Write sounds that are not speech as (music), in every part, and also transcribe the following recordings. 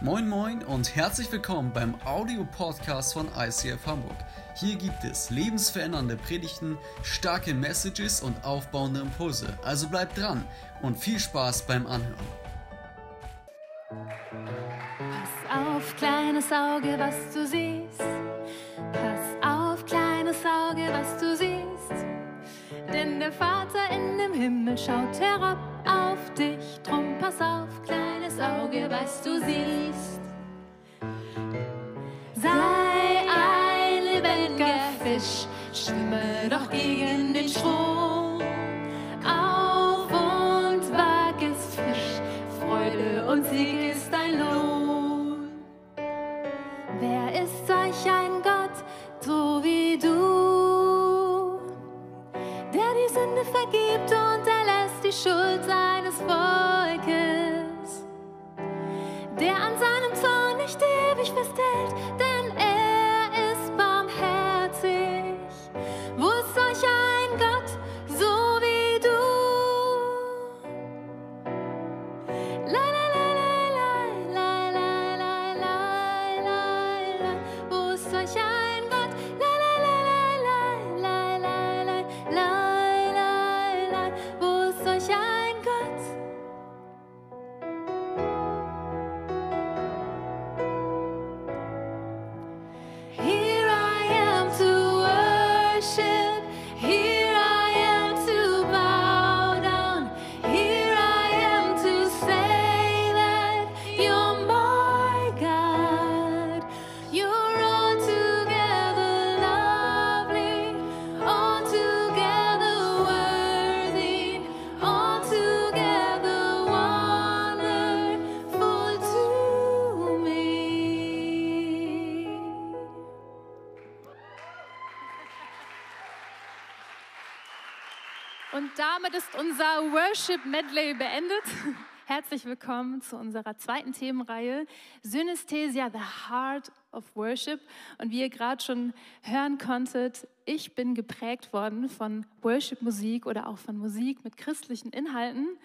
Moin Moin und herzlich willkommen beim Audio-Podcast von ICF Hamburg. Hier gibt es lebensverändernde Predigten, starke Messages und aufbauende Impulse. Also bleibt dran und viel Spaß beim Anhören. Pass auf, kleines Auge, was du siehst. Pass auf, kleines Auge, was du siehst. Denn der Vater in dem Himmel schaut herab auf dich. Drum pass auf, kleines Auge, was du siehst. Sei ein lebendiger Fisch, schwimme doch gegen den Strom. Auf und wag ist frisch, Freude und Sieg ist dein Lohn. Wer ist solch ein Gott, so wie du, der die Sünde vergibt und erlässt die Schuld seines Volkes, dead. Und damit ist unser Worship Medley beendet. (laughs) Herzlich willkommen zu unserer zweiten Themenreihe Synesthesia, the Heart of Worship. Und wie ihr gerade schon hören konntet, ich bin geprägt worden von Worship-Musik oder auch von Musik mit christlichen Inhalten.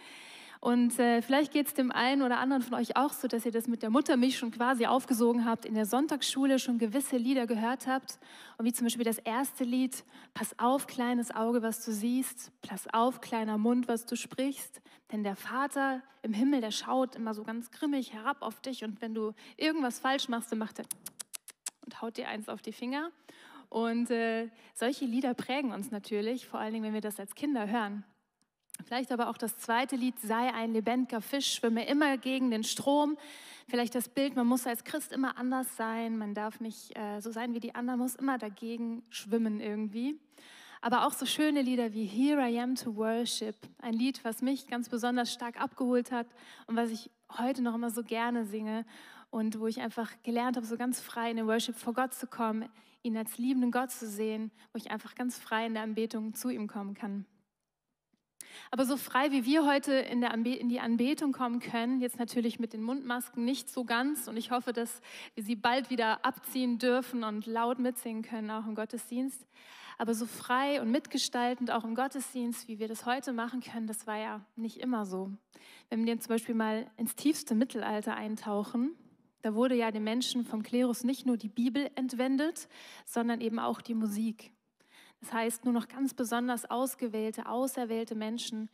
Und äh, vielleicht geht es dem einen oder anderen von euch auch so, dass ihr das mit der Muttermilch schon quasi aufgesogen habt, in der Sonntagsschule schon gewisse Lieder gehört habt. Und wie zum Beispiel das erste Lied, Pass auf, kleines Auge, was du siehst, pass auf, kleiner Mund, was du sprichst. Denn der Vater im Himmel, der schaut immer so ganz grimmig herab auf dich. Und wenn du irgendwas falsch machst, dann macht er und haut dir eins auf die Finger. Und äh, solche Lieder prägen uns natürlich, vor allen Dingen, wenn wir das als Kinder hören. Vielleicht aber auch das zweite Lied, sei ein lebendiger Fisch, schwimme immer gegen den Strom. Vielleicht das Bild, man muss als Christ immer anders sein, man darf nicht äh, so sein wie die anderen, muss immer dagegen schwimmen irgendwie. Aber auch so schöne Lieder wie Here I Am to Worship, ein Lied, was mich ganz besonders stark abgeholt hat und was ich heute noch immer so gerne singe und wo ich einfach gelernt habe, so ganz frei in den Worship vor Gott zu kommen, ihn als liebenden Gott zu sehen, wo ich einfach ganz frei in der Anbetung zu ihm kommen kann. Aber so frei wie wir heute in, in die Anbetung kommen können, jetzt natürlich mit den Mundmasken nicht so ganz. Und ich hoffe, dass wir sie bald wieder abziehen dürfen und laut mitsingen können, auch im Gottesdienst. Aber so frei und mitgestaltend auch im Gottesdienst, wie wir das heute machen können, das war ja nicht immer so. Wenn wir zum Beispiel mal ins tiefste Mittelalter eintauchen, da wurde ja den Menschen vom Klerus nicht nur die Bibel entwendet, sondern eben auch die Musik. Das heißt, nur noch ganz besonders ausgewählte, auserwählte Menschen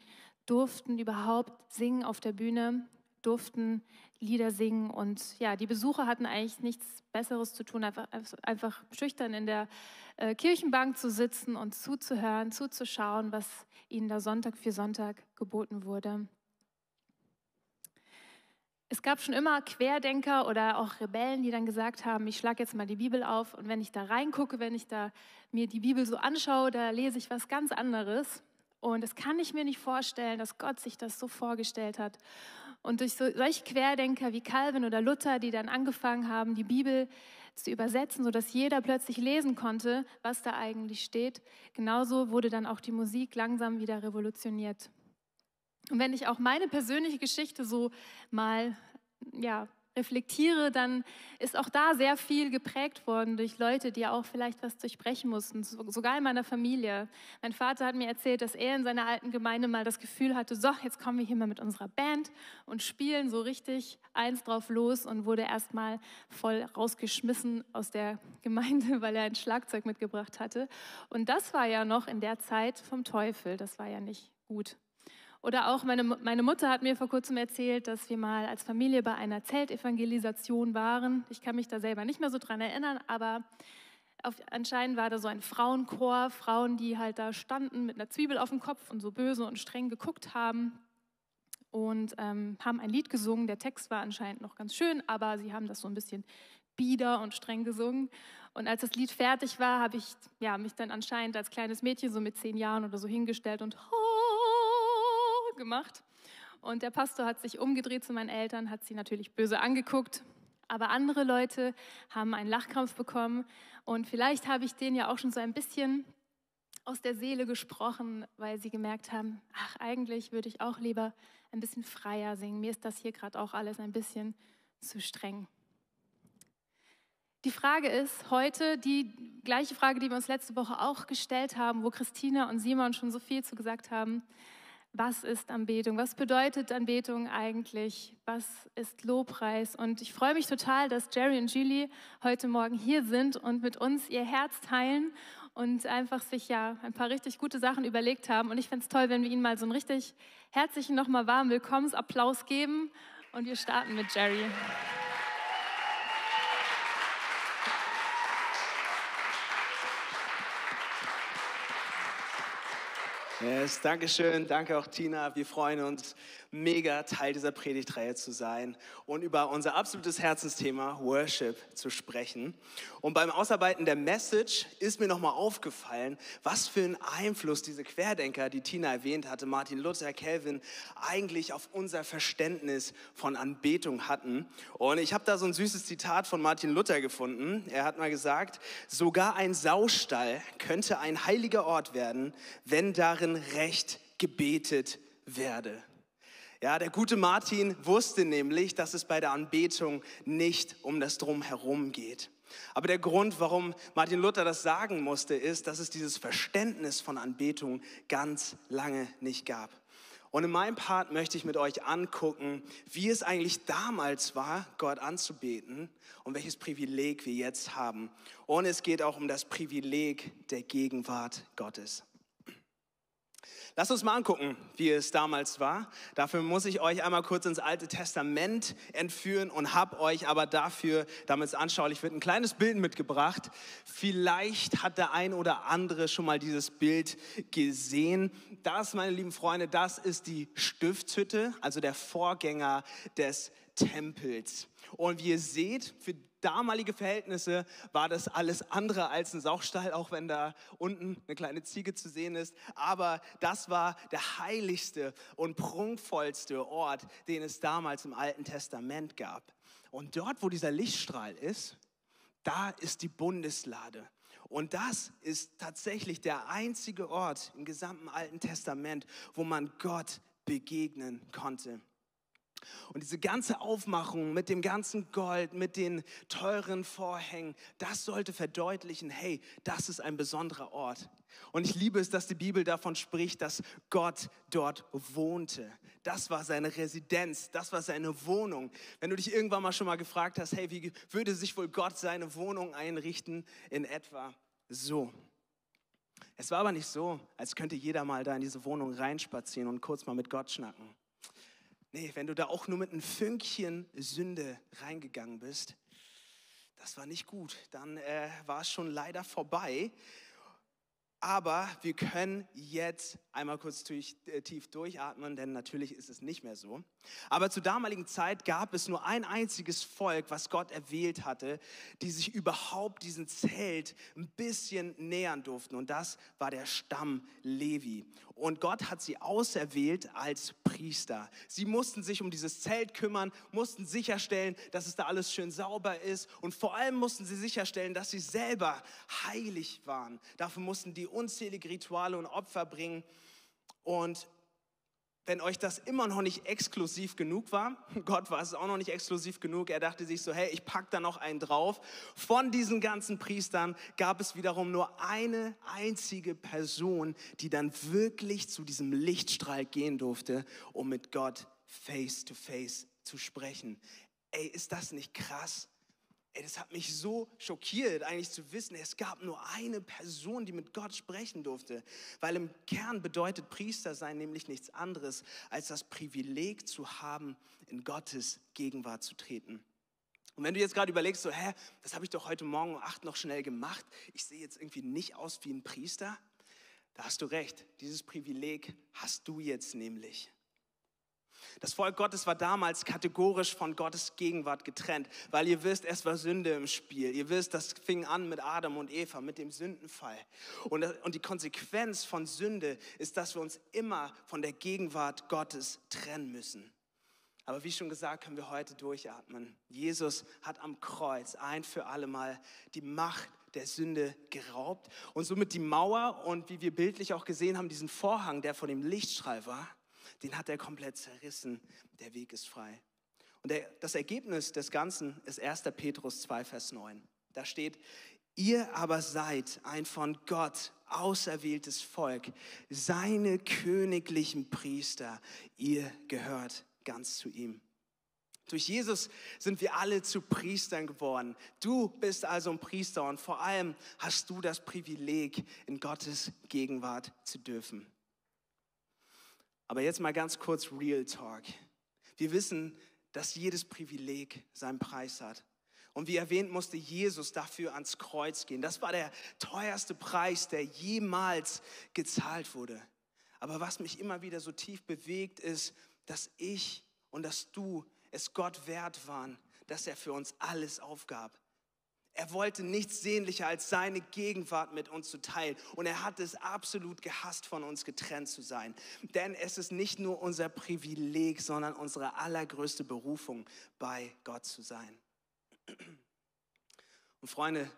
durften überhaupt singen auf der Bühne, durften Lieder singen und ja, die Besucher hatten eigentlich nichts Besseres zu tun, einfach, einfach schüchtern in der äh, Kirchenbank zu sitzen und zuzuhören, zuzuschauen, was ihnen da Sonntag für Sonntag geboten wurde. Es gab schon immer Querdenker oder auch Rebellen, die dann gesagt haben, ich schlage jetzt mal die Bibel auf und wenn ich da reingucke, wenn ich da mir die Bibel so anschaue, da lese ich was ganz anderes. Und das kann ich mir nicht vorstellen, dass Gott sich das so vorgestellt hat. Und durch so, solche Querdenker wie Calvin oder Luther, die dann angefangen haben, die Bibel zu übersetzen, sodass jeder plötzlich lesen konnte, was da eigentlich steht, genauso wurde dann auch die Musik langsam wieder revolutioniert. Und wenn ich auch meine persönliche Geschichte so mal ja, reflektiere, dann ist auch da sehr viel geprägt worden durch Leute, die auch vielleicht was durchbrechen mussten, sogar in meiner Familie. Mein Vater hat mir erzählt, dass er in seiner alten Gemeinde mal das Gefühl hatte, so, jetzt kommen wir hier mal mit unserer Band und spielen so richtig eins drauf los und wurde erstmal voll rausgeschmissen aus der (laughs) Gemeinde, weil er ein Schlagzeug mitgebracht hatte. Und das war ja noch in der Zeit vom Teufel, das war ja nicht gut. Oder auch meine, meine Mutter hat mir vor kurzem erzählt, dass wir mal als Familie bei einer Zeltevangelisation waren. Ich kann mich da selber nicht mehr so dran erinnern, aber auf, anscheinend war da so ein Frauenchor, Frauen, die halt da standen mit einer Zwiebel auf dem Kopf und so böse und streng geguckt haben und ähm, haben ein Lied gesungen. Der Text war anscheinend noch ganz schön, aber sie haben das so ein bisschen bieder und streng gesungen. Und als das Lied fertig war, habe ich ja, mich dann anscheinend als kleines Mädchen so mit zehn Jahren oder so hingestellt und gemacht. Und der Pastor hat sich umgedreht zu meinen Eltern, hat sie natürlich böse angeguckt. Aber andere Leute haben einen Lachkrampf bekommen. Und vielleicht habe ich denen ja auch schon so ein bisschen aus der Seele gesprochen, weil sie gemerkt haben, ach, eigentlich würde ich auch lieber ein bisschen freier singen. Mir ist das hier gerade auch alles ein bisschen zu streng. Die Frage ist heute die gleiche Frage, die wir uns letzte Woche auch gestellt haben, wo Christina und Simon schon so viel zu gesagt haben was ist Anbetung? Was bedeutet Anbetung eigentlich? Was ist Lobpreis? Und ich freue mich total, dass Jerry und Julie heute Morgen hier sind und mit uns ihr Herz teilen und einfach sich ja ein paar richtig gute Sachen überlegt haben. Und ich fände es toll, wenn wir ihnen mal so einen richtig herzlichen, nochmal warmen Willkommensapplaus geben. Und wir starten mit Jerry. Yes, Dankeschön, danke auch Tina. Wir freuen uns mega, Teil dieser Predigtreihe zu sein und über unser absolutes Herzensthema Worship zu sprechen. Und beim Ausarbeiten der Message ist mir nochmal aufgefallen, was für einen Einfluss diese Querdenker, die Tina erwähnt hatte, Martin Luther, Calvin, eigentlich auf unser Verständnis von Anbetung hatten. Und ich habe da so ein süßes Zitat von Martin Luther gefunden. Er hat mal gesagt, sogar ein Saustall könnte ein heiliger Ort werden, wenn darin darin recht gebetet werde. Ja, der gute Martin wusste nämlich, dass es bei der Anbetung nicht um das Drumherum geht. Aber der Grund, warum Martin Luther das sagen musste, ist, dass es dieses Verständnis von Anbetung ganz lange nicht gab. Und in meinem Part möchte ich mit euch angucken, wie es eigentlich damals war, Gott anzubeten und welches Privileg wir jetzt haben. Und es geht auch um das Privileg der Gegenwart Gottes. Lasst uns mal angucken, wie es damals war. Dafür muss ich euch einmal kurz ins Alte Testament entführen und habe euch aber dafür, damit es anschaulich wird, ein kleines Bild mitgebracht. Vielleicht hat der ein oder andere schon mal dieses Bild gesehen. Das, meine lieben Freunde, das ist die Stiftshütte, also der Vorgänger des Tempels. Und wie ihr seht, für damalige Verhältnisse war das alles andere als ein Saustall, auch wenn da unten eine kleine Ziege zu sehen ist. Aber das war der heiligste und prunkvollste Ort, den es damals im Alten Testament gab. Und dort, wo dieser Lichtstrahl ist, da ist die Bundeslade. Und das ist tatsächlich der einzige Ort im gesamten Alten Testament, wo man Gott begegnen konnte. Und diese ganze Aufmachung mit dem ganzen Gold, mit den teuren Vorhängen, das sollte verdeutlichen, hey, das ist ein besonderer Ort. Und ich liebe es, dass die Bibel davon spricht, dass Gott dort wohnte. Das war seine Residenz, das war seine Wohnung. Wenn du dich irgendwann mal schon mal gefragt hast, hey, wie würde sich wohl Gott seine Wohnung einrichten? In etwa so. Es war aber nicht so, als könnte jeder mal da in diese Wohnung reinspazieren und kurz mal mit Gott schnacken. Nee, wenn du da auch nur mit einem Fünkchen Sünde reingegangen bist, das war nicht gut. Dann äh, war es schon leider vorbei. Aber wir können jetzt einmal kurz durch, äh, tief durchatmen, denn natürlich ist es nicht mehr so. Aber zur damaligen Zeit gab es nur ein einziges Volk, was Gott erwählt hatte, die sich überhaupt diesem Zelt ein bisschen nähern durften. Und das war der Stamm Levi. Und Gott hat sie auserwählt als Priester. Sie mussten sich um dieses Zelt kümmern, mussten sicherstellen, dass es da alles schön sauber ist. Und vor allem mussten sie sicherstellen, dass sie selber heilig waren. Dafür mussten die unzählige Rituale und Opfer bringen. Und wenn euch das immer noch nicht exklusiv genug war, (laughs) Gott war es auch noch nicht exklusiv genug, er dachte sich so, hey, ich pack da noch einen drauf. Von diesen ganzen Priestern gab es wiederum nur eine einzige Person, die dann wirklich zu diesem Lichtstrahl gehen durfte, um mit Gott face to face zu sprechen. Ey, ist das nicht krass? Ey, das hat mich so schockiert, eigentlich zu wissen, es gab nur eine Person, die mit Gott sprechen durfte. Weil im Kern bedeutet Priester sein nämlich nichts anderes, als das Privileg zu haben, in Gottes Gegenwart zu treten. Und wenn du jetzt gerade überlegst, so, hä, das habe ich doch heute Morgen um acht noch schnell gemacht, ich sehe jetzt irgendwie nicht aus wie ein Priester, da hast du recht, dieses Privileg hast du jetzt nämlich. Das Volk Gottes war damals kategorisch von Gottes Gegenwart getrennt, weil ihr wisst, es war Sünde im Spiel. Ihr wisst, das fing an mit Adam und Eva, mit dem Sündenfall. Und, und die Konsequenz von Sünde ist, dass wir uns immer von der Gegenwart Gottes trennen müssen. Aber wie schon gesagt, können wir heute durchatmen. Jesus hat am Kreuz ein für alle Mal die Macht der Sünde geraubt und somit die Mauer und wie wir bildlich auch gesehen haben, diesen Vorhang, der vor dem Lichtstrahl war, den hat er komplett zerrissen. Der Weg ist frei. Und der, das Ergebnis des Ganzen ist 1. Petrus 2, Vers 9. Da steht, ihr aber seid ein von Gott auserwähltes Volk, seine königlichen Priester. Ihr gehört ganz zu ihm. Durch Jesus sind wir alle zu Priestern geworden. Du bist also ein Priester und vor allem hast du das Privileg, in Gottes Gegenwart zu dürfen. Aber jetzt mal ganz kurz Real Talk. Wir wissen, dass jedes Privileg seinen Preis hat. Und wie erwähnt, musste Jesus dafür ans Kreuz gehen. Das war der teuerste Preis, der jemals gezahlt wurde. Aber was mich immer wieder so tief bewegt, ist, dass ich und dass du es Gott wert waren, dass er für uns alles aufgab. Er wollte nichts sehnlicher als seine Gegenwart mit uns zu teilen. Und er hat es absolut gehasst, von uns getrennt zu sein. Denn es ist nicht nur unser Privileg, sondern unsere allergrößte Berufung, bei Gott zu sein. Und Freunde,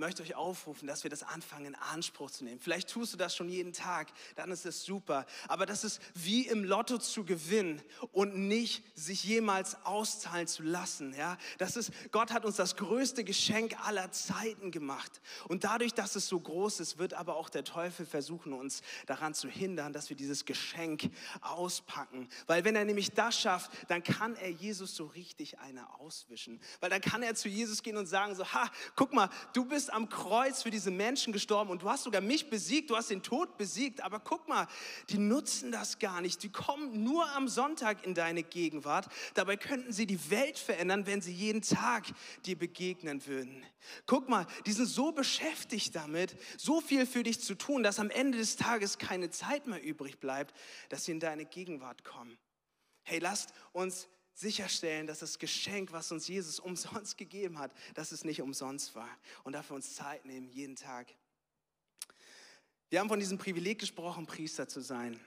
möchte euch aufrufen, dass wir das anfangen in Anspruch zu nehmen. Vielleicht tust du das schon jeden Tag, dann ist es super. Aber das ist wie im Lotto zu gewinnen und nicht sich jemals auszahlen zu lassen. Ja, das ist, Gott hat uns das größte Geschenk aller Zeiten gemacht. Und dadurch, dass es so groß ist, wird aber auch der Teufel versuchen, uns daran zu hindern, dass wir dieses Geschenk auspacken. Weil wenn er nämlich das schafft, dann kann er Jesus so richtig eine auswischen. Weil dann kann er zu Jesus gehen und sagen so, ha, guck mal, du bist bist am Kreuz für diese Menschen gestorben und du hast sogar mich besiegt, du hast den Tod besiegt. Aber guck mal, die nutzen das gar nicht. Die kommen nur am Sonntag in deine Gegenwart. Dabei könnten sie die Welt verändern, wenn sie jeden Tag dir begegnen würden. Guck mal, die sind so beschäftigt damit, so viel für dich zu tun, dass am Ende des Tages keine Zeit mehr übrig bleibt, dass sie in deine Gegenwart kommen. Hey, lasst uns sicherstellen, dass das Geschenk, was uns Jesus (laughs) umsonst gegeben hat, dass es nicht umsonst war und dafür uns Zeit nehmen, jeden Tag. Wir haben von diesem Privileg gesprochen, Priester zu sein.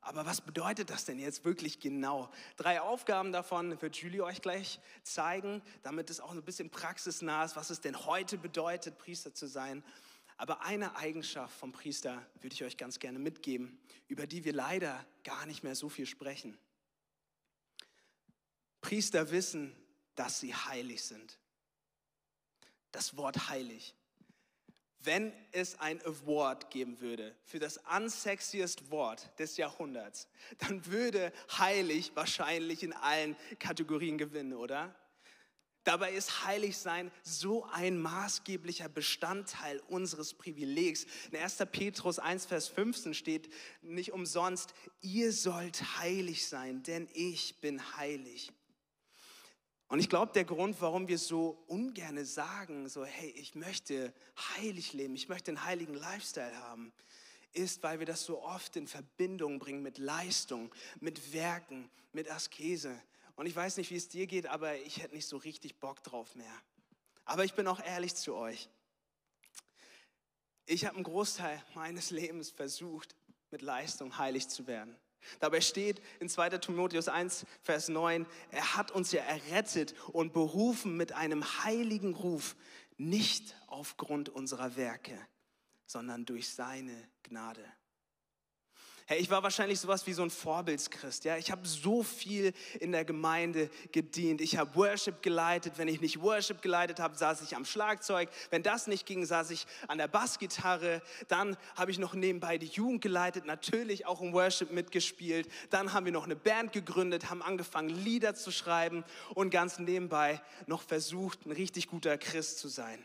Aber was bedeutet das denn jetzt wirklich genau? Drei Aufgaben davon wird Julie euch gleich zeigen, damit es auch ein bisschen praxisnah ist, was es denn heute bedeutet, Priester zu sein. Aber eine Eigenschaft vom Priester würde ich euch ganz gerne mitgeben, über die wir leider gar nicht mehr so viel sprechen. Priester wissen, dass sie heilig sind. Das Wort heilig. Wenn es ein Award geben würde für das unsexiest Wort des Jahrhunderts, dann würde heilig wahrscheinlich in allen Kategorien gewinnen, oder? Dabei ist Heiligsein so ein maßgeblicher Bestandteil unseres Privilegs. In 1. Petrus 1, Vers 15 steht nicht umsonst, ihr sollt heilig sein, denn ich bin heilig. Und ich glaube, der Grund, warum wir so ungerne sagen, so, hey, ich möchte heilig leben, ich möchte einen heiligen Lifestyle haben, ist, weil wir das so oft in Verbindung bringen mit Leistung, mit Werken, mit Askese. Und ich weiß nicht, wie es dir geht, aber ich hätte nicht so richtig Bock drauf mehr. Aber ich bin auch ehrlich zu euch. Ich habe einen Großteil meines Lebens versucht, mit Leistung heilig zu werden. Dabei steht in 2. Timotheus 1, Vers 9, er hat uns ja errettet und berufen mit einem heiligen Ruf, nicht aufgrund unserer Werke, sondern durch seine Gnade. Hey, ich war wahrscheinlich sowas wie so ein Vorbildschrist. Ja? Ich habe so viel in der Gemeinde gedient. Ich habe Worship geleitet. Wenn ich nicht Worship geleitet habe, saß ich am Schlagzeug. Wenn das nicht ging, saß ich an der Bassgitarre. Dann habe ich noch nebenbei die Jugend geleitet, natürlich auch im Worship mitgespielt. Dann haben wir noch eine Band gegründet, haben angefangen, Lieder zu schreiben und ganz nebenbei noch versucht, ein richtig guter Christ zu sein.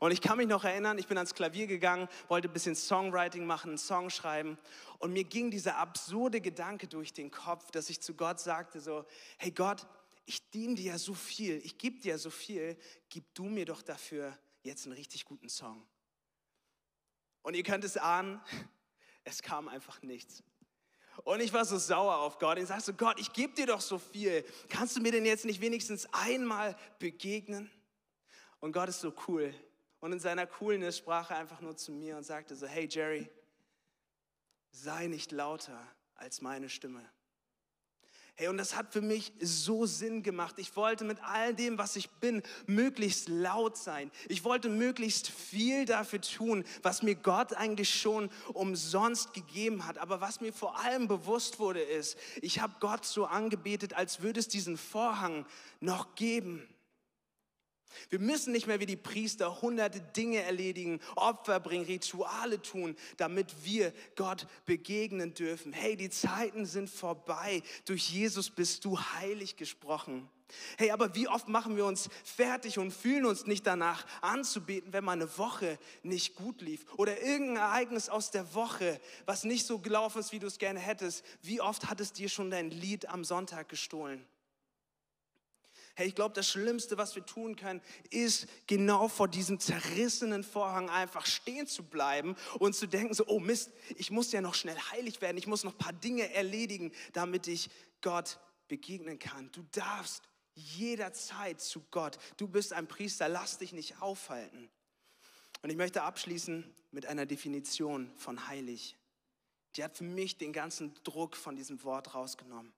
Und ich kann mich noch erinnern, ich bin ans Klavier gegangen, wollte ein bisschen Songwriting machen, einen Song schreiben. Und mir ging dieser absurde Gedanke durch den Kopf, dass ich zu Gott sagte so, hey Gott, ich diene dir ja so viel, ich gebe dir ja so viel, gib du mir doch dafür jetzt einen richtig guten Song. Und ihr könnt es ahnen, (laughs) es kam einfach nichts. Und ich war so sauer auf Gott. Ich sagte so, Gott, ich gebe dir doch so viel. Kannst du mir denn jetzt nicht wenigstens einmal begegnen? Und Gott ist so cool. Und in seiner Coolness sprach er einfach nur zu mir und sagte so, hey Jerry, sei nicht lauter als meine Stimme. Hey, und das hat für mich so Sinn gemacht. Ich wollte mit all dem, was ich bin, möglichst laut sein. Ich wollte möglichst viel dafür tun, was mir Gott eigentlich schon umsonst gegeben hat. Aber was mir vor allem bewusst wurde, ist, ich habe Gott so angebetet, als würde es diesen Vorhang noch geben. Wir müssen nicht mehr wie die Priester hunderte Dinge erledigen, Opfer bringen, Rituale tun, damit wir Gott begegnen dürfen. Hey, die Zeiten sind vorbei. Durch Jesus bist du heilig gesprochen. Hey, aber wie oft machen wir uns fertig und fühlen uns nicht danach anzubeten, wenn mal eine Woche nicht gut lief oder irgendein Ereignis aus der Woche, was nicht so gelaufen ist, wie du es gerne hättest. Wie oft hat es dir schon dein Lied am Sonntag gestohlen? Hey, ich glaube, das Schlimmste, was wir tun können, ist genau vor diesem zerrissenen Vorhang einfach stehen zu bleiben und zu denken, so, oh Mist, ich muss ja noch schnell heilig werden, ich muss noch ein paar Dinge erledigen, damit ich Gott begegnen kann. Du darfst jederzeit zu Gott. Du bist ein Priester, lass dich nicht aufhalten. Und ich möchte abschließen mit einer Definition von heilig. Die hat für mich den ganzen Druck von diesem Wort rausgenommen.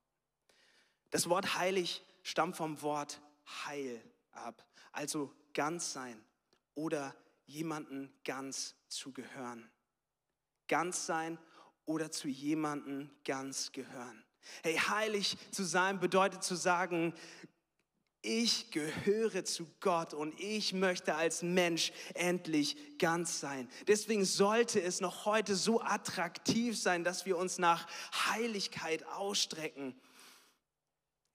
Das Wort heilig stammt vom Wort Heil ab, also ganz sein oder jemanden ganz zu gehören. Ganz sein oder zu jemanden ganz gehören. Hey, heilig zu sein bedeutet zu sagen, ich gehöre zu Gott und ich möchte als Mensch endlich ganz sein. Deswegen sollte es noch heute so attraktiv sein, dass wir uns nach Heiligkeit ausstrecken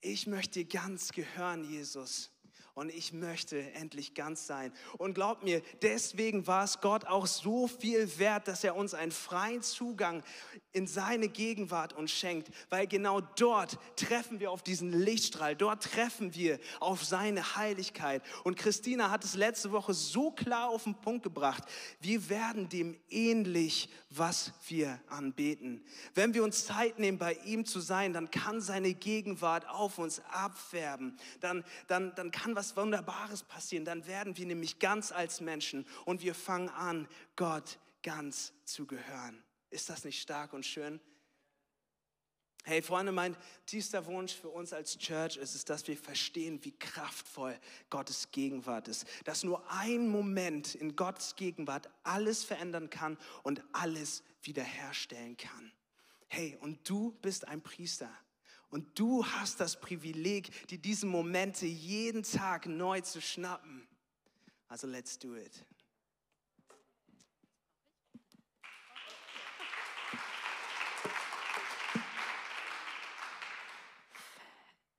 ich möchte ganz gehören, Jesus und ich möchte endlich ganz sein. Und glaubt mir, deswegen war es Gott auch so viel wert, dass er uns einen freien Zugang in seine Gegenwart uns schenkt, weil genau dort treffen wir auf diesen Lichtstrahl, dort treffen wir auf seine Heiligkeit. Und Christina hat es letzte Woche so klar auf den Punkt gebracht, wir werden dem ähnlich, was wir anbeten. Wenn wir uns Zeit nehmen, bei ihm zu sein, dann kann seine Gegenwart auf uns abfärben, dann, dann, dann kann was was Wunderbares passieren. Dann werden wir nämlich ganz als Menschen und wir fangen an, Gott ganz zu gehören. Ist das nicht stark und schön? Hey Freunde, mein tiefster Wunsch für uns als Church ist es, dass wir verstehen, wie kraftvoll Gottes Gegenwart ist. Dass nur ein Moment in Gottes Gegenwart alles verändern kann und alles wiederherstellen kann. Hey, und du bist ein Priester. Und du hast das Privileg, dir diese Momente jeden Tag neu zu schnappen. Also let's do it.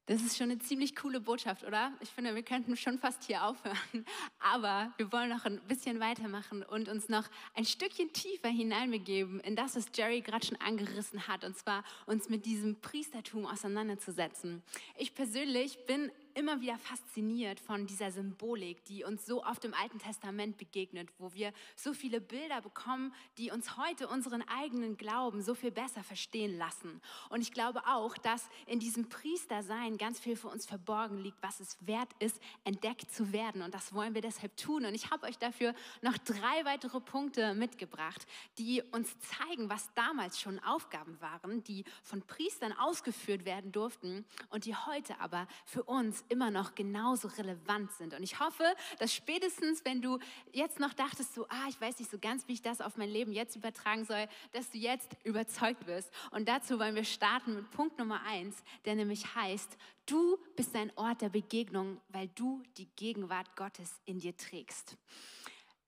Das ist schon eine ziemlich coole Botschaft, oder? Ich finde, wir könnten schon fast hier aufhören. (laughs) Aber wir wollen noch ein bisschen weitermachen und uns noch ein Stückchen tiefer hineinbegeben in das, was Jerry gerade schon angerissen hat. Und zwar uns mit diesem Priestertum auseinanderzusetzen. Ich persönlich bin immer wieder fasziniert von dieser Symbolik, die uns so oft im Alten Testament begegnet, wo wir so viele Bilder bekommen, die uns heute unseren eigenen Glauben so viel besser verstehen lassen. Und ich glaube auch, dass in diesem Priestersein ganz viel für uns verborgen liegt, was es wert ist, entdeckt zu werden. Und das wollen wir deshalb tun. Und ich habe euch dafür noch drei weitere Punkte mitgebracht, die uns zeigen, was damals schon Aufgaben waren, die von Priestern ausgeführt werden durften und die heute aber für uns immer noch genauso relevant sind. Und ich hoffe, dass spätestens, wenn du jetzt noch dachtest, so, ah, ich weiß nicht so ganz, wie ich das auf mein Leben jetzt übertragen soll, dass du jetzt überzeugt wirst. Und dazu wollen wir starten mit Punkt Nummer eins, der nämlich heißt, du bist ein Ort der Begegnung, weil du die Gegenwart Gottes in dir trägst.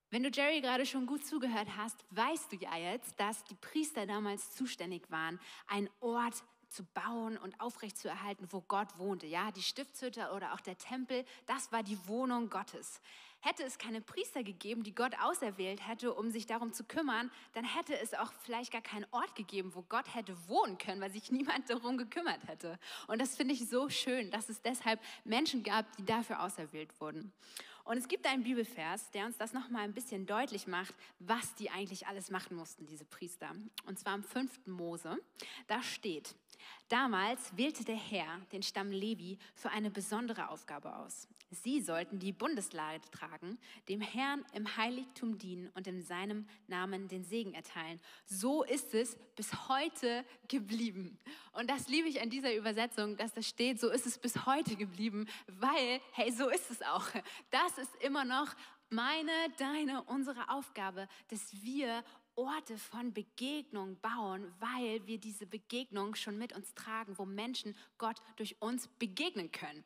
Wenn du Jerry gerade schon gut zugehört hast, weißt du ja jetzt, dass die Priester damals zuständig waren, ein Ort zu bauen und aufrechtzuerhalten, wo Gott wohnte. Ja, die Stiftshütte oder auch der Tempel, das war die Wohnung Gottes. Hätte es keine Priester gegeben, die Gott auserwählt hätte, um sich darum zu kümmern, dann hätte es auch vielleicht gar keinen Ort gegeben, wo Gott hätte wohnen können, weil sich (laughs) niemand darum gekümmert hätte. Und das finde ich so schön, dass es deshalb Menschen gab, die dafür auserwählt wurden. Und es gibt einen Bibelvers, der uns das nochmal ein bisschen deutlich macht, was die eigentlich alles machen mussten, diese Priester. Und zwar im 5. Mose. Da steht, Damals wählte der Herr den Stamm Levi für eine besondere Aufgabe aus. Sie sollten die Bundeslade tragen, dem Herrn im Heiligtum dienen und in seinem Namen den Segen erteilen. So ist es bis heute geblieben. Und das liebe ich an dieser Übersetzung, dass da steht, so ist es bis heute geblieben, weil, hey, so ist es auch. Das ist immer noch meine, deine, unsere Aufgabe, dass wir Orte von Begegnung bauen, weil wir diese Begegnung schon mit uns tragen, wo Menschen Gott durch uns begegnen können.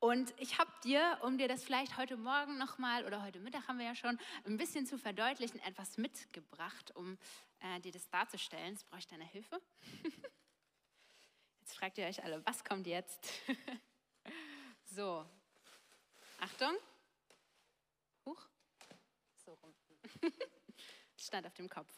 Und ich habe dir, um dir das vielleicht heute Morgen nochmal oder heute Mittag haben wir ja schon ein bisschen zu verdeutlichen, etwas mitgebracht, um äh, dir das darzustellen. Jetzt brauche ich deine Hilfe. (laughs) Jetzt fragt ihr euch alle, was kommt jetzt? (laughs) so, Achtung. Huch. So rum. (laughs) stand auf dem Kopf.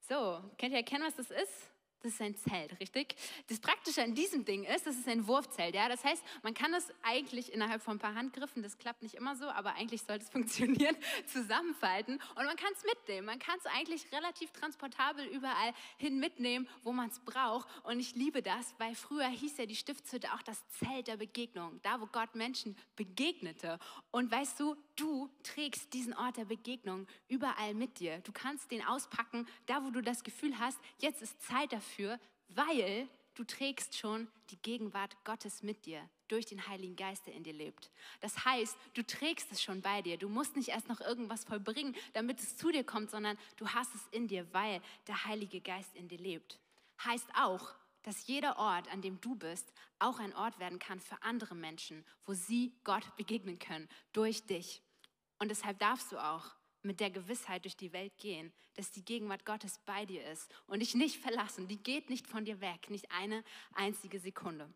So, könnt ihr erkennen, was das ist? Das ist ein Zelt, richtig? Das Praktische an diesem Ding ist, das ist ein Wurfzelt. Ja? Das heißt, man kann das eigentlich innerhalb von ein paar Handgriffen, das klappt nicht immer so, aber eigentlich sollte es (laughs) funktionieren, zusammenfalten und man kann es mitnehmen. Man kann es eigentlich relativ transportabel überall hin mitnehmen, wo man es braucht. Und ich liebe das, weil früher hieß ja die Stiftshütte auch das Zelt der Begegnung, da wo Gott Menschen begegnete. Und weißt du, du trägst diesen Ort der Begegnung überall mit dir. Du kannst den auspacken, da wo du das Gefühl hast, jetzt ist Zeit dafür dafür, weil du trägst schon die Gegenwart Gottes mit dir durch den Heiligen Geist, der in dir lebt. Das heißt, du trägst es schon bei dir. Du musst nicht erst noch irgendwas vollbringen, damit es zu dir kommt, sondern du hast es in dir, weil der Heilige Geist in dir lebt. Heißt auch, dass jeder Ort, an dem du bist, auch ein Ort werden kann für andere Menschen, wo sie Gott begegnen können, durch dich. Und deshalb darfst du auch mit der Gewissheit durch die Welt gehen, dass die Gegenwart Gottes bei dir ist und dich nicht verlassen. Die geht nicht von dir weg, nicht eine einzige Sekunde.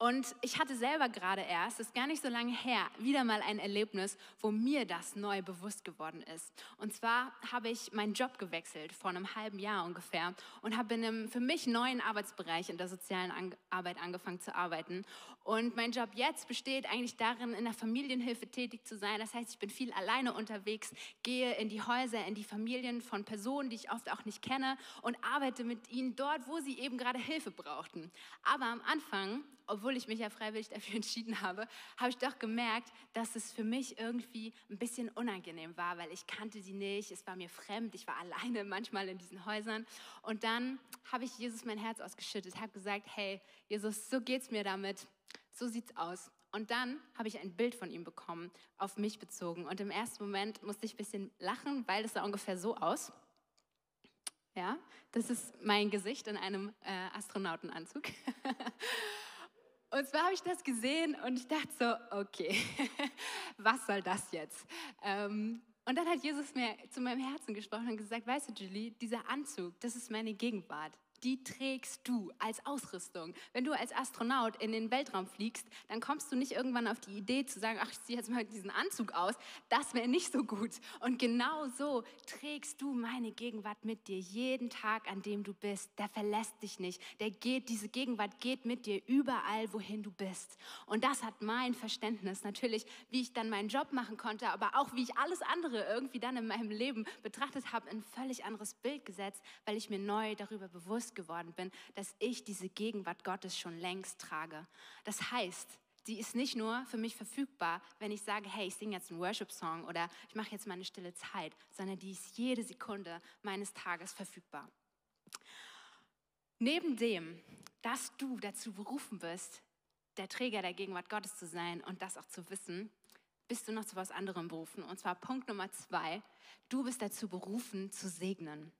Und ich hatte selber gerade erst, ist gar nicht so lange her, wieder mal ein Erlebnis, wo mir das neu bewusst geworden ist. Und zwar habe ich meinen Job gewechselt vor einem halben Jahr ungefähr und habe in einem für mich neuen Arbeitsbereich in der sozialen Arbeit angefangen zu arbeiten. Und mein Job jetzt besteht eigentlich darin, in der Familienhilfe tätig zu sein. Das heißt, ich bin viel alleine unterwegs, gehe in die Häuser, in die Familien von Personen, die ich oft auch nicht kenne und arbeite mit ihnen dort, wo sie eben gerade Hilfe brauchten. Aber am Anfang obwohl ich mich ja freiwillig dafür (laughs) entschieden habe, habe ich doch gemerkt, dass es für mich irgendwie ein bisschen unangenehm war, weil ich kannte sie nicht, es war mir fremd, ich war alleine (laughs) manchmal in diesen Häusern. Und dann habe ich Jesus mein Herz ausgeschüttet, habe gesagt, hey, Jesus, so geht's mir damit, so sieht's aus. Und dann habe ich ein Bild von ihm bekommen, auf mich bezogen. Und im ersten Moment musste ich ein bisschen lachen, weil es sah ungefähr so aus. Ja, das ist mein Gesicht in einem äh, Astronautenanzug. (laughs) Und zwar habe ich das gesehen und ich dachte so, okay, (laughs) was soll das jetzt? Ähm, und dann hat Jesus mir zu meinem Herzen gesprochen und gesagt, weißt du, Julie, dieser Anzug, das ist meine Gegenwart die trägst du als Ausrüstung. Wenn du als Astronaut in den Weltraum fliegst, dann kommst du nicht irgendwann auf die Idee zu sagen, ach, ich ziehe jetzt mal diesen Anzug aus. Das wäre nicht so gut. Und genau so trägst du meine Gegenwart mit dir jeden Tag, an dem du bist. Der verlässt dich nicht. Der geht, diese Gegenwart geht mit dir überall, wohin du bist. Und das hat mein Verständnis natürlich, wie ich dann meinen Job machen konnte, aber auch wie ich alles andere irgendwie dann in meinem Leben betrachtet habe, ein völlig anderes Bild gesetzt, weil ich mir neu darüber bewusst bewusst geworden bin, dass ich diese Gegenwart Gottes schon längst trage. Das heißt, die ist nicht nur für mich verfügbar, wenn ich sage, hey, ich singe jetzt einen Worship-Song oder ich mache jetzt meine stille Zeit, sondern die ist jede Sekunde meines Tages verfügbar. Neben dem, dass du dazu berufen bist, der Träger der Gegenwart Gottes zu sein und das auch zu wissen, bist du noch zu was anderem berufen. Und zwar Punkt Nummer zwei, du bist dazu berufen zu segnen.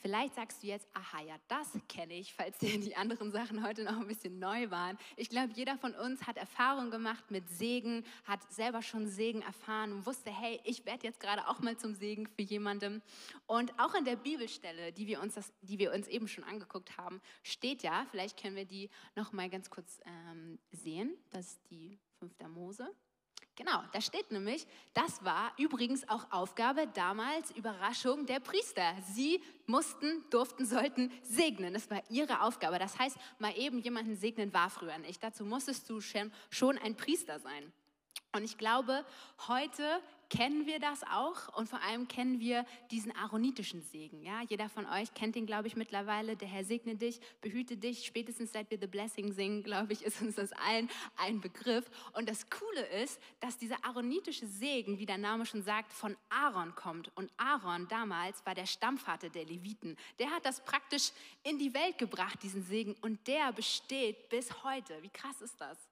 Vielleicht sagst du jetzt, aha, ja, das kenne ich, falls dir die anderen Sachen heute noch ein bisschen neu waren. Ich glaube, jeder von uns hat Erfahrung gemacht mit Segen, hat selber schon Segen erfahren und wusste, hey, ich werde jetzt gerade auch mal zum Segen für jemandem. Und auch in der Bibelstelle, die wir uns, das, die wir uns eben schon angeguckt haben, steht ja, vielleicht können wir die noch mal ganz kurz ähm, sehen. Das ist die 5. Mose. Genau, da steht nämlich, das war übrigens auch Aufgabe damals, Überraschung der Priester. Sie mussten, durften, sollten segnen. Das war ihre Aufgabe. Das heißt, mal eben jemanden segnen war früher nicht. Dazu musstest du schon ein Priester sein. Und ich glaube, heute kennen wir das auch und vor allem kennen wir diesen aaronitischen Segen. Ja? Jeder von euch kennt den, glaube ich, mittlerweile. Der Herr segne dich, behüte dich. Spätestens seit wir The Blessing singen, glaube ich, (laughs) ist uns das allen ein Begriff. Und das Coole ist, dass dieser aaronitische Segen, wie der Name schon sagt, von Aaron kommt. Und Aaron damals war der Stammvater der Leviten. Der hat das praktisch in die Welt gebracht, diesen Segen. Und der besteht bis heute. Wie krass ist das?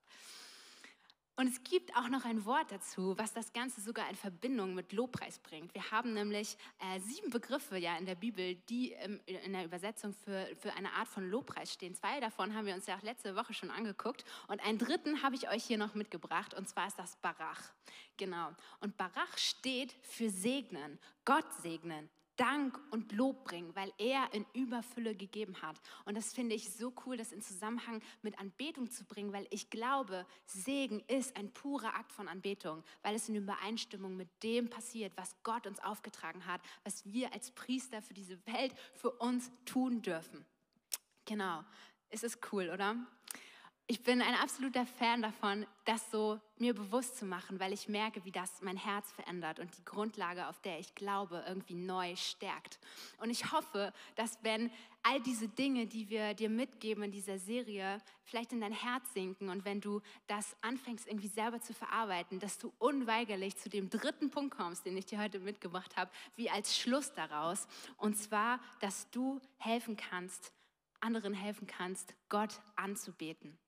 Und es gibt auch noch ein Wort dazu, was das Ganze sogar in Verbindung mit Lobpreis bringt. Wir haben nämlich äh, sieben Begriffe ja in der Bibel, die ähm, in der Übersetzung für, für eine Art von Lobpreis stehen. Zwei davon haben wir uns ja auch letzte Woche schon angeguckt. Und einen dritten habe ich euch hier noch mitgebracht, und zwar ist das Barach. Genau. Und Barach steht für segnen, Gott segnen, Dank und Lob bringen, weil er in Überfülle gegeben hat. Und das finde ich so cool, das in Zusammenhang mit Anbetung zu bringen, weil ich glaube, Segen ist ein purer Akt von Anbetung, weil es in Übereinstimmung mit dem passiert, was Gott uns aufgetragen hat, was wir als Priester für diese Welt für uns tun dürfen. Genau. Es ist cool, oder? Ich bin ein absoluter Fan davon, das so mir bewusst zu machen, weil ich merke, wie das mein Herz verändert und die Grundlage, auf der ich glaube, irgendwie neu stärkt. Und ich hoffe, dass wenn all diese Dinge, die wir dir mitgeben in dieser Serie, vielleicht in dein Herz sinken und wenn du das anfängst irgendwie selber zu verarbeiten, dass du unweigerlich zu dem dritten Punkt kommst, den ich dir heute mitgebracht habe, wie als Schluss daraus. Und zwar, dass du helfen kannst, anderen helfen kannst, Gott anzubeten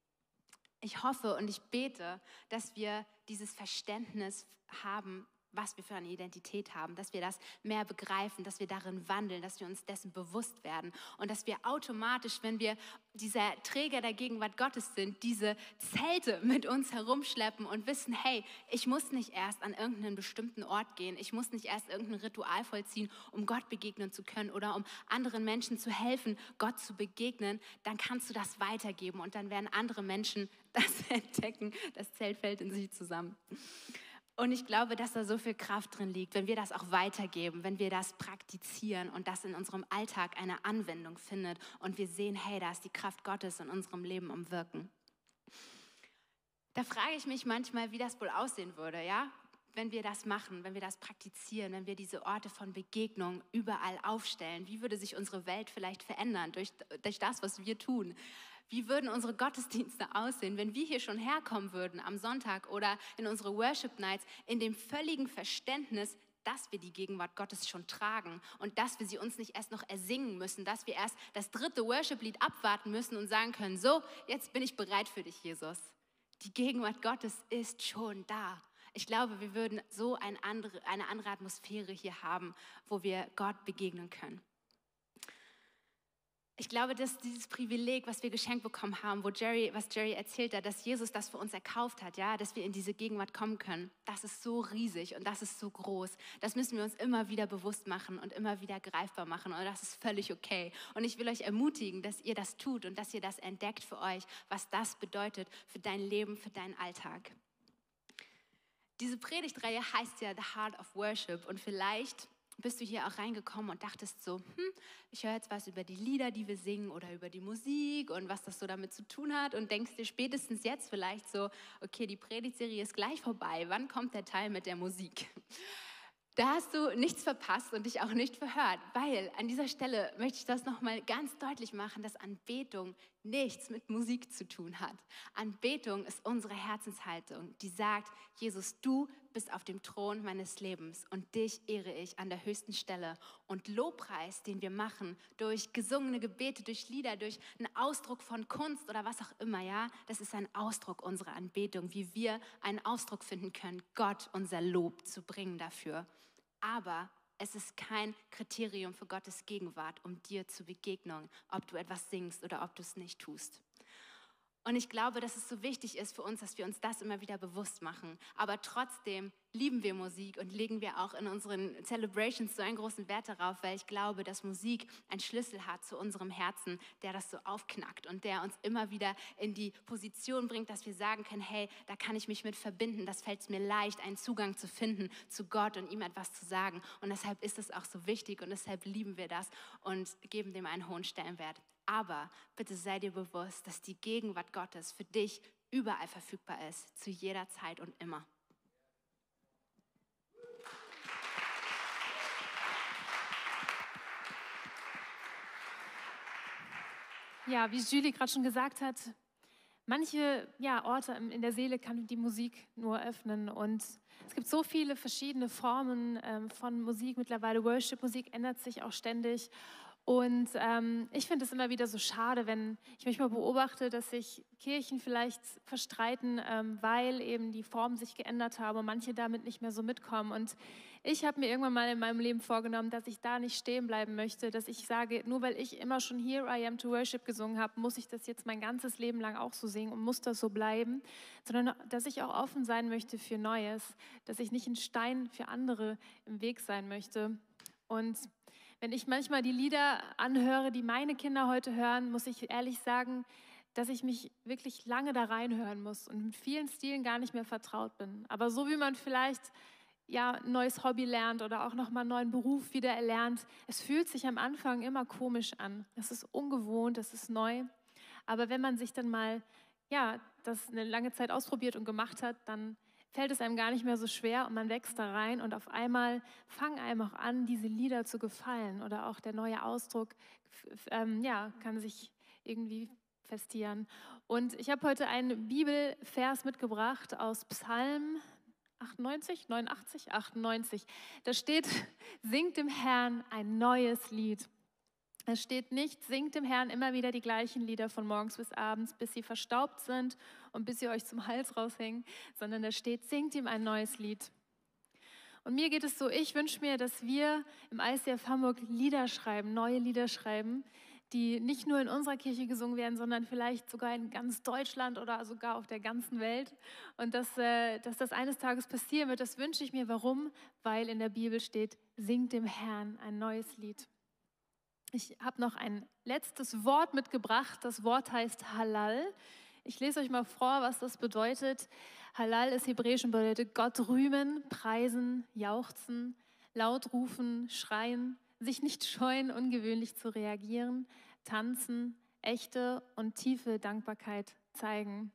ich hoffe und ich bete, dass wir dieses Verständnis haben, was wir für eine Identität haben, dass wir das mehr begreifen, dass wir darin wandeln, dass wir uns dessen bewusst werden und dass wir automatisch, wenn wir dieser Träger der Gegenwart Gottes sind, diese Zelte mit uns herumschleppen und wissen, hey, ich muss nicht erst an irgendeinen bestimmten Ort gehen, ich muss nicht erst irgendein Ritual vollziehen, um Gott begegnen zu können oder um anderen Menschen zu helfen, Gott zu begegnen, dann kannst du das weitergeben und dann werden andere Menschen (laughs) das entdecken, das Zelt fällt in sich zusammen. Und ich glaube, dass da so viel Kraft drin liegt, wenn wir das auch weitergeben, wenn wir das praktizieren und das in unserem Alltag eine Anwendung findet und wir sehen, hey, da ist die Kraft Gottes in unserem Leben am Wirken. Da frage ich mich manchmal, wie das wohl aussehen würde, ja? Wenn wir das machen, wenn wir das praktizieren, wenn wir diese Orte von Begegnung überall aufstellen, wie würde sich unsere Welt vielleicht verändern durch, durch das, was wir tun? Wie würden unsere Gottesdienste aussehen, wenn wir hier schon herkommen würden am Sonntag oder in unsere Worship Nights in dem völligen Verständnis, dass wir die Gegenwart Gottes schon tragen und dass wir sie uns nicht erst noch ersingen müssen, dass wir erst das dritte Worship-Lied abwarten müssen und sagen können, so, jetzt bin ich bereit für dich, Jesus. Die Gegenwart Gottes ist schon da. Ich glaube, wir würden so eine andere, eine andere Atmosphäre hier haben, wo wir Gott begegnen können. Ich glaube, dass dieses Privileg, was wir geschenkt bekommen haben, wo Jerry, was Jerry erzählt hat, dass Jesus das für uns erkauft hat, ja, dass wir in diese Gegenwart kommen können, das ist so riesig und das ist so groß. Das müssen wir uns immer wieder bewusst machen und immer wieder greifbar machen und das ist völlig okay. Und ich will euch ermutigen, dass ihr das tut und dass ihr das entdeckt für euch, was das bedeutet für dein Leben, für deinen Alltag. Diese Predigtreihe heißt ja The Heart of Worship und vielleicht bist du hier auch reingekommen und dachtest so, hm, ich höre jetzt was über die Lieder, die wir singen oder über die Musik und was das so damit zu tun hat und denkst dir spätestens jetzt vielleicht so, okay, die Predigtserie ist gleich vorbei, wann kommt der Teil mit der Musik? Da hast du nichts verpasst und dich auch nicht verhört, weil an dieser Stelle möchte ich das nochmal ganz deutlich machen, dass Anbetung nichts mit Musik zu tun hat. Anbetung ist unsere Herzenshaltung, die sagt, Jesus, du bist auf dem Thron meines Lebens und dich ehre ich an der höchsten Stelle. Und Lobpreis, den wir machen, durch gesungene Gebete, durch Lieder, durch einen Ausdruck von Kunst oder was auch immer, ja, das ist ein Ausdruck unserer Anbetung, wie wir einen Ausdruck finden können, Gott unser Lob zu bringen dafür. Aber es ist kein Kriterium für Gottes Gegenwart, um dir zu begegnen, ob du etwas singst oder ob du es nicht tust. Und ich glaube, dass es so wichtig ist für uns, dass wir uns das immer wieder bewusst machen. Aber trotzdem lieben wir Musik und legen wir auch in unseren Celebrations so einen großen Wert darauf, weil ich glaube, dass Musik einen Schlüssel hat zu unserem Herzen, der das so aufknackt und der uns immer wieder in die Position bringt, dass wir sagen können, hey, da kann ich mich mit verbinden, das fällt mir leicht, einen Zugang zu finden zu Gott und ihm etwas zu sagen. Und deshalb ist es auch so wichtig und deshalb lieben wir das und geben dem einen hohen Stellenwert. Aber bitte sei dir bewusst, dass die Gegenwart Gottes für dich überall verfügbar ist, zu jeder Zeit und immer. Ja, wie Julie gerade schon gesagt hat, manche ja, Orte in der Seele kann die Musik nur öffnen. Und es gibt so viele verschiedene Formen ähm, von Musik mittlerweile. Worship-Musik ändert sich auch ständig. Und ähm, ich finde es immer wieder so schade, wenn ich manchmal beobachte, dass sich Kirchen vielleicht verstreiten, ähm, weil eben die Formen sich geändert haben und manche damit nicht mehr so mitkommen. Und ich habe mir irgendwann mal in meinem Leben vorgenommen, dass ich da nicht stehen bleiben möchte, dass ich sage, nur weil ich immer schon Here I Am to Worship gesungen habe, muss ich das jetzt mein ganzes Leben lang auch so singen und muss das so bleiben, sondern dass ich auch offen sein möchte für Neues, dass ich nicht ein Stein für andere im Weg sein möchte. Und wenn ich manchmal die Lieder anhöre, die meine Kinder heute hören, muss ich ehrlich sagen, dass ich mich wirklich lange da reinhören muss und mit vielen Stilen gar nicht mehr vertraut bin. Aber so wie man vielleicht ja ein neues Hobby lernt oder auch noch mal einen neuen Beruf wieder erlernt, es fühlt sich am Anfang immer komisch an. Es ist ungewohnt, es ist neu. Aber wenn man sich dann mal ja das eine lange Zeit ausprobiert und gemacht hat, dann fällt es einem gar nicht mehr so schwer und man wächst da rein und auf einmal fangen einem auch an, diese Lieder zu gefallen oder auch der neue Ausdruck ähm, ja, kann sich irgendwie festieren. Und ich habe heute einen Bibelvers mitgebracht aus Psalm 98, 89, 98. Da steht, singt dem Herrn ein neues Lied. Es steht nicht, singt dem Herrn immer wieder die gleichen Lieder von morgens bis abends, bis sie verstaubt sind und bis sie euch zum Hals raushängen, sondern da steht, singt ihm ein neues Lied. Und mir geht es so, ich wünsche mir, dass wir im ICF Hamburg Lieder schreiben, neue Lieder schreiben, die nicht nur in unserer Kirche gesungen werden, sondern vielleicht sogar in ganz Deutschland oder sogar auf der ganzen Welt. Und dass, äh, dass das eines Tages passieren wird, das wünsche ich mir. Warum? Weil in der Bibel steht, singt dem Herrn ein neues Lied. Ich habe noch ein letztes Wort mitgebracht. Das Wort heißt Halal. Ich lese euch mal vor, was das bedeutet. Halal ist hebräisch und bedeutet Gott rühmen, preisen, jauchzen, laut rufen, schreien, sich nicht scheuen, ungewöhnlich zu reagieren, tanzen, echte und tiefe Dankbarkeit zeigen.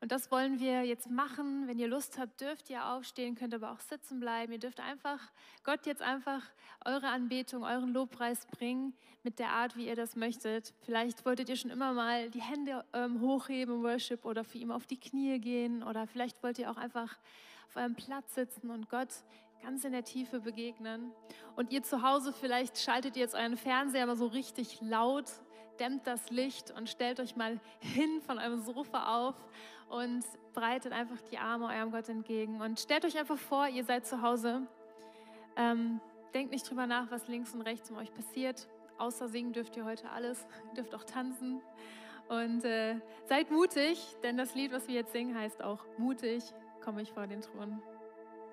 Und das wollen wir jetzt machen. Wenn ihr Lust habt, dürft ihr aufstehen, könnt aber auch sitzen bleiben. Ihr dürft einfach Gott jetzt einfach eure Anbetung, euren Lobpreis bringen mit der Art, wie ihr das möchtet. Vielleicht wolltet ihr schon immer mal die Hände ähm, hochheben im Worship oder für ihn auf die Knie gehen oder vielleicht wollt ihr auch einfach auf eurem Platz sitzen und Gott ganz in der Tiefe begegnen. Und ihr zu Hause, vielleicht schaltet ihr jetzt euren Fernseher mal so richtig laut, dämmt das Licht und stellt euch mal hin von eurem Sofa auf und breitet einfach die Arme eurem Gott entgegen und stellt euch einfach vor, ihr seid zu Hause. Ähm, denkt nicht drüber nach, was links und rechts um euch passiert. Außer singen dürft ihr heute alles, ihr (laughs) dürft auch tanzen. Und äh, seid mutig, denn das Lied, was wir jetzt singen, heißt auch mutig komme ich vor den Thron.